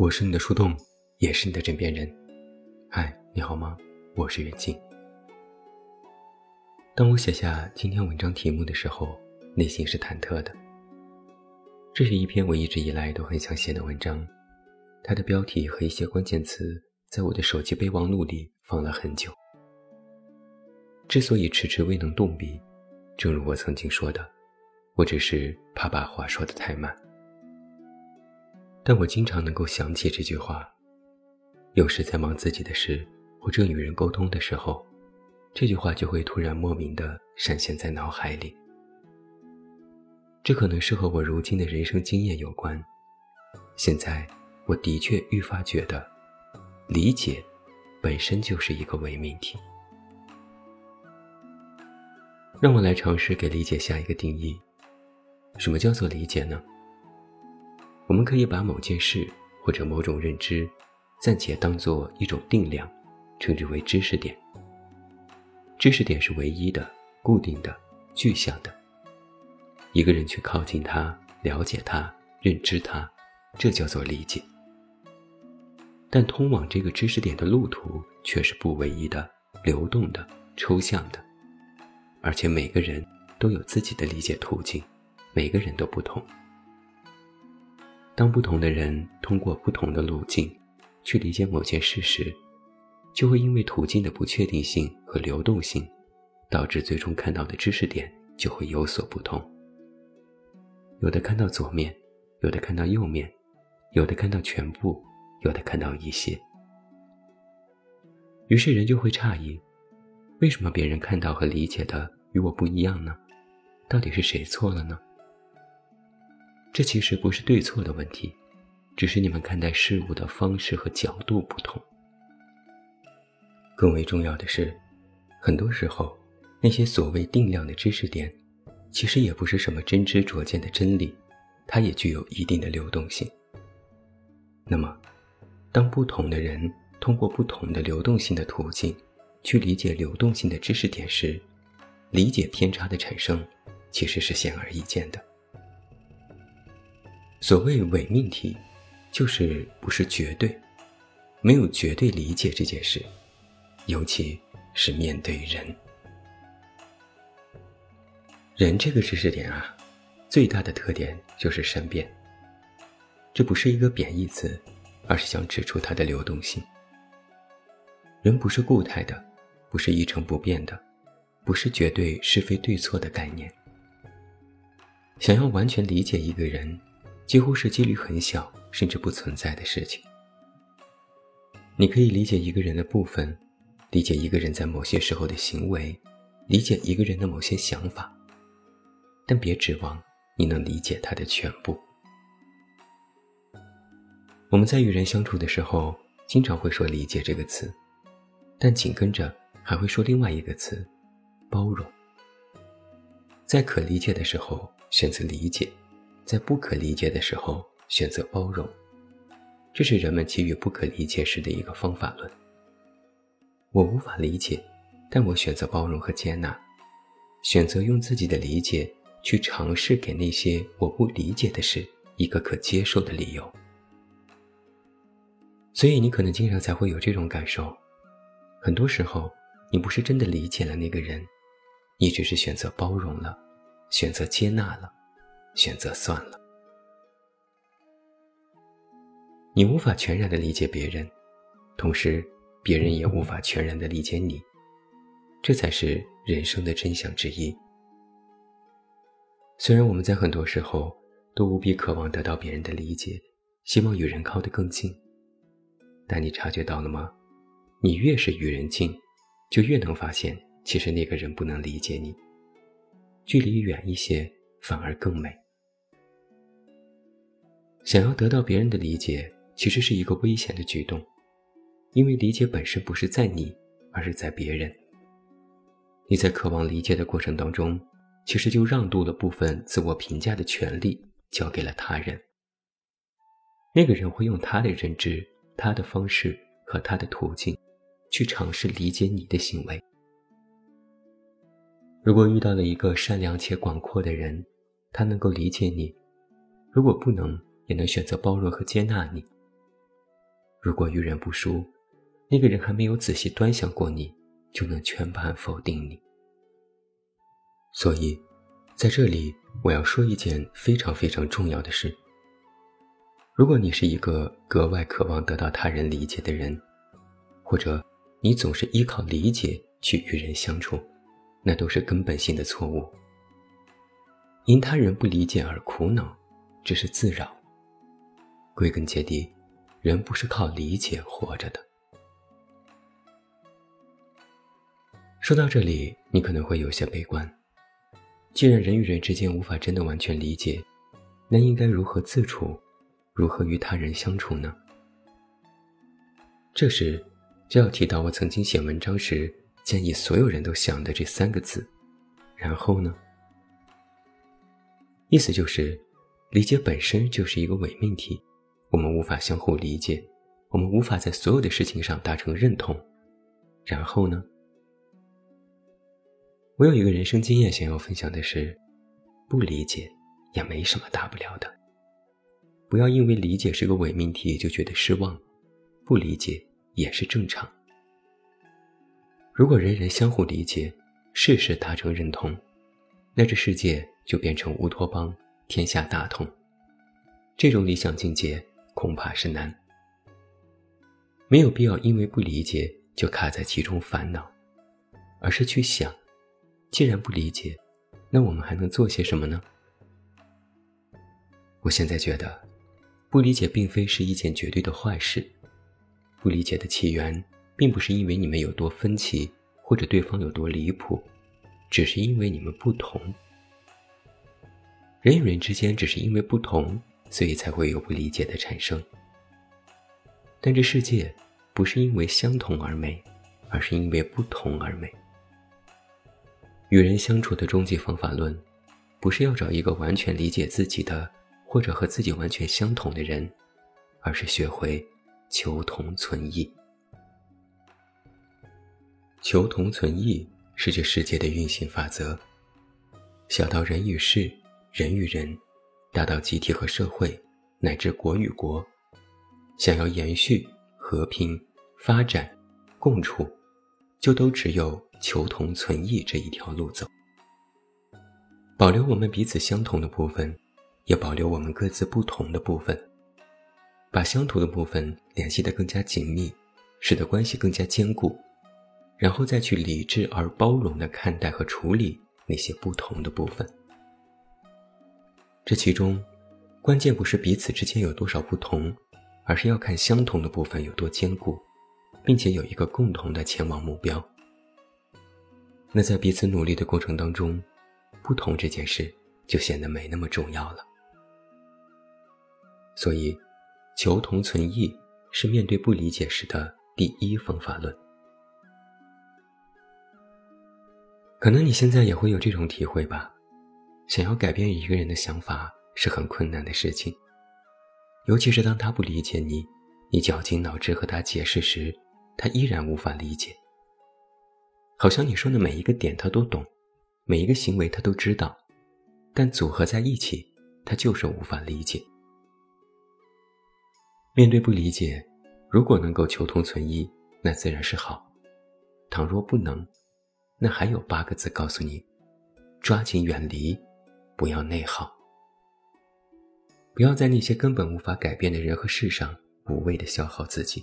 我是你的树洞，也是你的枕边人。嗨，你好吗？我是远近。当我写下今天文章题目的时候，内心是忐忑的。这是一篇我一直以来都很想写的文章，它的标题和一些关键词在我的手机备忘录里放了很久。之所以迟迟未能动笔，正如我曾经说的，我只是怕把话说得太慢。但我经常能够想起这句话，有时在忙自己的事或者与人沟通的时候，这句话就会突然莫名的闪现在脑海里。这可能是和我如今的人生经验有关。现在，我的确愈发觉得，理解本身就是一个伪命题。让我来尝试给理解下一个定义：什么叫做理解呢？我们可以把某件事或者某种认知，暂且当做一种定量，称之为知识点。知识点是唯一的、固定的、具象的。一个人去靠近它、了解它、认知它，这叫做理解。但通往这个知识点的路途却是不唯一的、流动的、抽象的，而且每个人都有自己的理解途径，每个人都不同。当不同的人通过不同的路径去理解某件事时，就会因为途径的不确定性和流动性，导致最终看到的知识点就会有所不同。有的看到左面，有的看到右面，有的看到全部，有的看到一些。于是人就会诧异：为什么别人看到和理解的与我不一样呢？到底是谁错了呢？这其实不是对错的问题，只是你们看待事物的方式和角度不同。更为重要的是，很多时候，那些所谓定量的知识点，其实也不是什么真知灼见的真理，它也具有一定的流动性。那么，当不同的人通过不同的流动性的途径去理解流动性的知识点时，理解偏差的产生，其实是显而易见的。所谓伪命题，就是不是绝对，没有绝对理解这件事，尤其是面对人。人这个知识点啊，最大的特点就是善变。这不是一个贬义词，而是想指出它的流动性。人不是固态的，不是一成不变的，不是绝对是非对错的概念。想要完全理解一个人。几乎是几率很小，甚至不存在的事情。你可以理解一个人的部分，理解一个人在某些时候的行为，理解一个人的某些想法，但别指望你能理解他的全部。我们在与人相处的时候，经常会说“理解”这个词，但紧跟着还会说另外一个词——包容。在可理解的时候，选择理解。在不可理解的时候选择包容，这是人们给予不可理解时的一个方法论。我无法理解，但我选择包容和接纳，选择用自己的理解去尝试给那些我不理解的事一个可接受的理由。所以你可能经常才会有这种感受：很多时候，你不是真的理解了那个人，你只是选择包容了，选择接纳了。选择算了。你无法全然的理解别人，同时别人也无法全然的理解你，这才是人生的真相之一。虽然我们在很多时候都无比渴望得到别人的理解，希望与人靠得更近，但你察觉到了吗？你越是与人近，就越能发现，其实那个人不能理解你。距离远一些，反而更美。想要得到别人的理解，其实是一个危险的举动，因为理解本身不是在你，而是在别人。你在渴望理解的过程当中，其实就让渡了部分自我评价的权利，交给了他人。那个人会用他的认知、他的方式和他的途径，去尝试理解你的行为。如果遇到了一个善良且广阔的人，他能够理解你；如果不能，也能选择包容和接纳你，如果遇人不淑，那个人还没有仔细端详过你，就能全盘否定你。所以，在这里我要说一件非常非常重要的事。如果你是一个格外渴望得到他人理解的人，或者你总是依靠理解去与人相处，那都是根本性的错误。因他人不理解而苦恼，这是自扰。归根结底，人不是靠理解活着的。说到这里，你可能会有些悲观。既然人与人之间无法真的完全理解，那应该如何自处，如何与他人相处呢？这时，就要提到我曾经写文章时建议所有人都想的这三个字：然后呢？意思就是，理解本身就是一个伪命题，我们无法相互理解，我们无法在所有的事情上达成认同。然后呢？我有一个人生经验想要分享的是，不理解也没什么大不了的。不要因为理解是个伪命题就觉得失望，不理解也是正常。如果人人相互理解，事事达成认同，那这世界就变成乌托邦，天下大同。这种理想境界恐怕是难。没有必要因为不理解就卡在其中烦恼，而是去想。既然不理解，那我们还能做些什么呢？我现在觉得，不理解并非是一件绝对的坏事。不理解的起源，并不是因为你们有多分歧，或者对方有多离谱，只是因为你们不同。人与人之间只是因为不同，所以才会有不理解的产生。但这世界不是因为相同而美，而是因为不同而美。与人相处的终极方法论，不是要找一个完全理解自己的，或者和自己完全相同的人，而是学会求同存异。求同存异是这世界的运行法则。小到人与事、人与人，达到集体和社会，乃至国与国，想要延续、和平、发展、共处，就都只有。求同存异这一条路走，保留我们彼此相同的部分，也保留我们各自不同的部分，把相同的部分联系得更加紧密，使得关系更加坚固，然后再去理智而包容地看待和处理那些不同的部分。这其中，关键不是彼此之间有多少不同，而是要看相同的部分有多坚固，并且有一个共同的前往目标。那在彼此努力的过程当中，不同这件事就显得没那么重要了。所以，求同存异是面对不理解时的第一方法论。可能你现在也会有这种体会吧？想要改变一个人的想法是很困难的事情，尤其是当他不理解你，你绞尽脑汁和他解释时，他依然无法理解。好像你说的每一个点他都懂，每一个行为他都知道，但组合在一起，他就是无法理解。面对不理解，如果能够求同存异，那自然是好；倘若不能，那还有八个字告诉你：抓紧远离，不要内耗，不要在那些根本无法改变的人和事上无谓的消耗自己。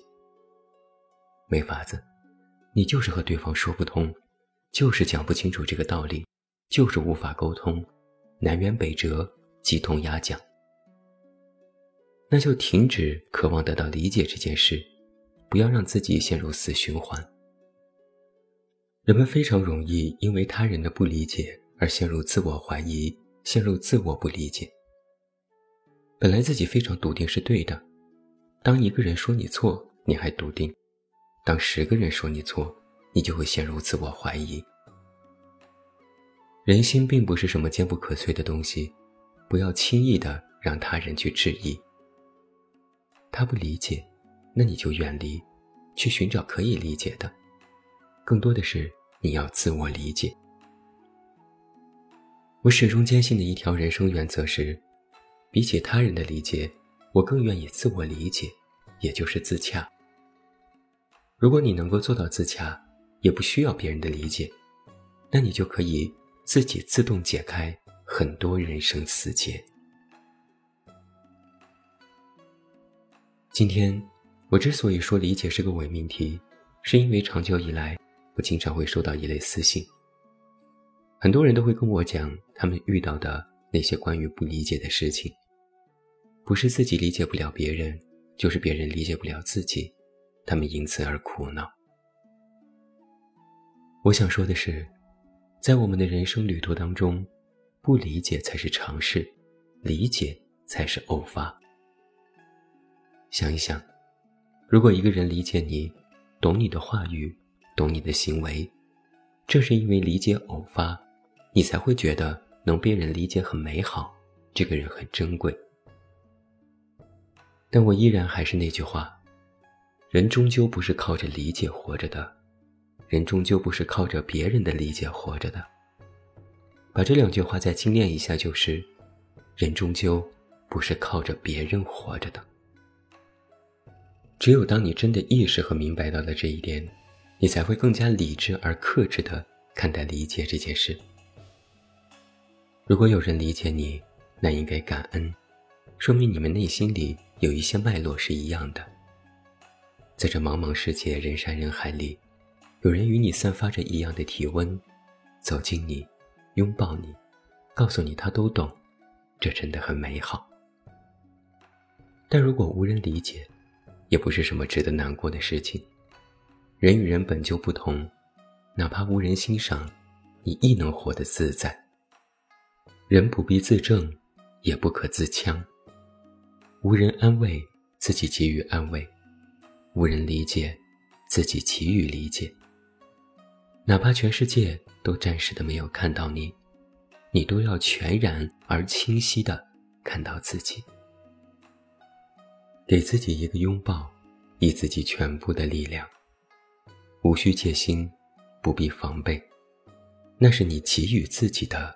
没法子。你就是和对方说不通，就是讲不清楚这个道理，就是无法沟通，南辕北辙，鸡同鸭讲。那就停止渴望得到理解这件事，不要让自己陷入死循环。人们非常容易因为他人的不理解而陷入自我怀疑，陷入自我不理解。本来自己非常笃定是对的，当一个人说你错，你还笃定。当十个人说你错，你就会陷入自我怀疑。人心并不是什么坚不可摧的东西，不要轻易的让他人去质疑。他不理解，那你就远离，去寻找可以理解的。更多的是你要自我理解。我始终坚信的一条人生原则是：比起他人的理解，我更愿意自我理解，也就是自洽。如果你能够做到自洽，也不需要别人的理解，那你就可以自己自动解开很多人生死结。今天，我之所以说理解是个伪命题，是因为长久以来，我经常会收到一类私信。很多人都会跟我讲他们遇到的那些关于不理解的事情，不是自己理解不了别人，就是别人理解不了自己。他们因此而苦恼。我想说的是，在我们的人生旅途当中，不理解才是常事，理解才是偶发。想一想，如果一个人理解你，懂你的话语，懂你的行为，正是因为理解偶发，你才会觉得能被人理解很美好，这个人很珍贵。但我依然还是那句话。人终究不是靠着理解活着的，人终究不是靠着别人的理解活着的。把这两句话再精炼一下，就是：人终究不是靠着别人活着的。只有当你真的意识和明白到了这一点，你才会更加理智而克制的看待理解这件事。如果有人理解你，那应该感恩，说明你们内心里有一些脉络是一样的。在这茫茫世界、人山人海里，有人与你散发着一样的体温，走近你，拥抱你，告诉你他都懂，这真的很美好。但如果无人理解，也不是什么值得难过的事情。人与人本就不同，哪怕无人欣赏，你亦能活得自在。人不必自证，也不可自戕。无人安慰，自己给予安慰。无人理解，自己给予理解。哪怕全世界都暂时的没有看到你，你都要全然而清晰的看到自己。给自己一个拥抱，以自己全部的力量。无需戒心，不必防备，那是你给予自己的